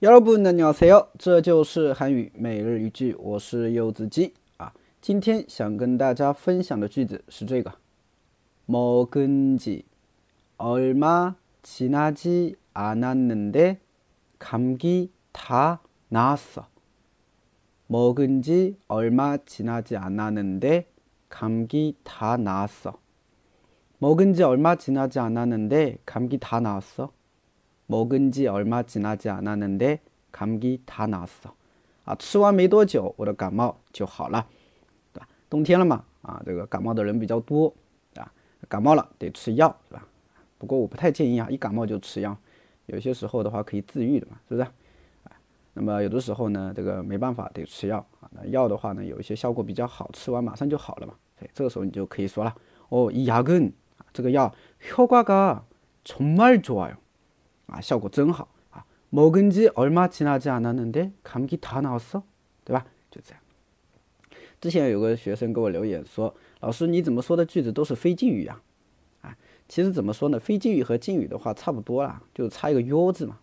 여러분안녕하세요，这就是韩语每日一句，我是柚子鸡啊。今天想跟大家分享的句子是这个：먹은지얼마지나지않았는데감기다나았어먹은지얼마지나지않았는데감기다나았어먹은지얼마지나지않았는데감기다나았어 먹은지얼마지나지않았는데감기다나았어啊，吃完没多久，我的感冒就好了，对吧？冬天了嘛，啊，这个感冒的人比较多，啊，感冒了得吃药，是吧？不过我不太建议啊，一感冒就吃药，有些时候的话可以自愈的嘛，是不是？啊，那么有的时候呢，这个没办法得吃药啊，那药的话呢，有一些效果比较好，吃完马上就好了嘛，所以这个时候你就可以说了，哦，이약 은， 这个药효과가정말좋아 요。 啊，效果真好啊！먹은지얼마지나지않았는데감기다나왔 어， 对吧？就这样。之前有个学生给我留言说：“老师，你怎么说的句子都是非敬语呀？”啊，其实怎么说呢？非敬语和敬语的话差不多啦，就差一个 “요” 字嘛。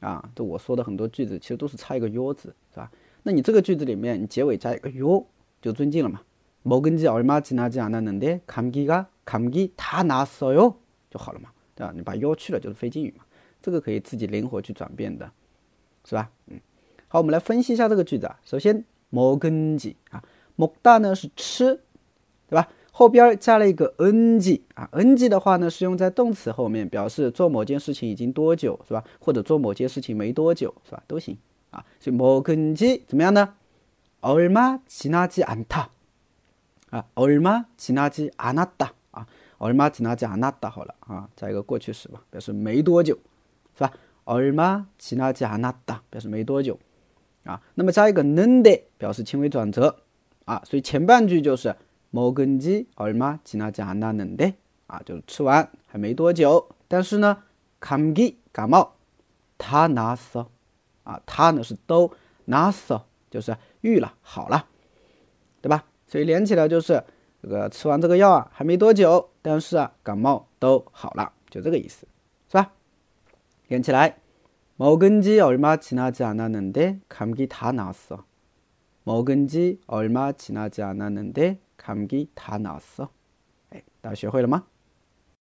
啊，这我说的很多句子其实都是差一个 “요” 字，是吧？那你这个句子里面，你结尾加一个 “요”，就尊敬了嘛。먹은지얼마지나지않았는데감기가감기다나왔어 요， 就好了嘛，对吧？你把 “요” 去了就是非敬语嘛。 这个可以自己灵活去转变的，是吧？嗯，好，我们来分析一下这个句子啊。首先，먹은지啊，먹다呢是吃，对吧？后边加了一个은 지， 啊，은 지的话呢是用在动词后面，表示做某件事情已经多久，是吧？或者做某件事情没多久，是吧？都行啊。所以먹은지怎么样呢？얼마지나지않 다， 啊，얼마지나지않았 다， 啊，얼마지나지않았다好了啊，加一个过去时吧，表示没多久。 是吧？얼마지나지않았 다， 表示没多久啊。那么加一个는데表示轻微转折啊。所以前半句就是먹은지얼마지나지않았는 데， 啊，就是吃完还没多久。但是呢，감기感冒，다나았 어， 啊，它呢是都나았 어， 就是愈了，好了，对吧？所以连起来就是这个吃完这个药啊，还没多久，但是啊，感冒都好了，就这个意思，是吧？ 连起来，먹은지얼마지나지않았는데감기다나왔어먹은지얼마지나지않았는데감기다나왔어哎，大家学会了吗？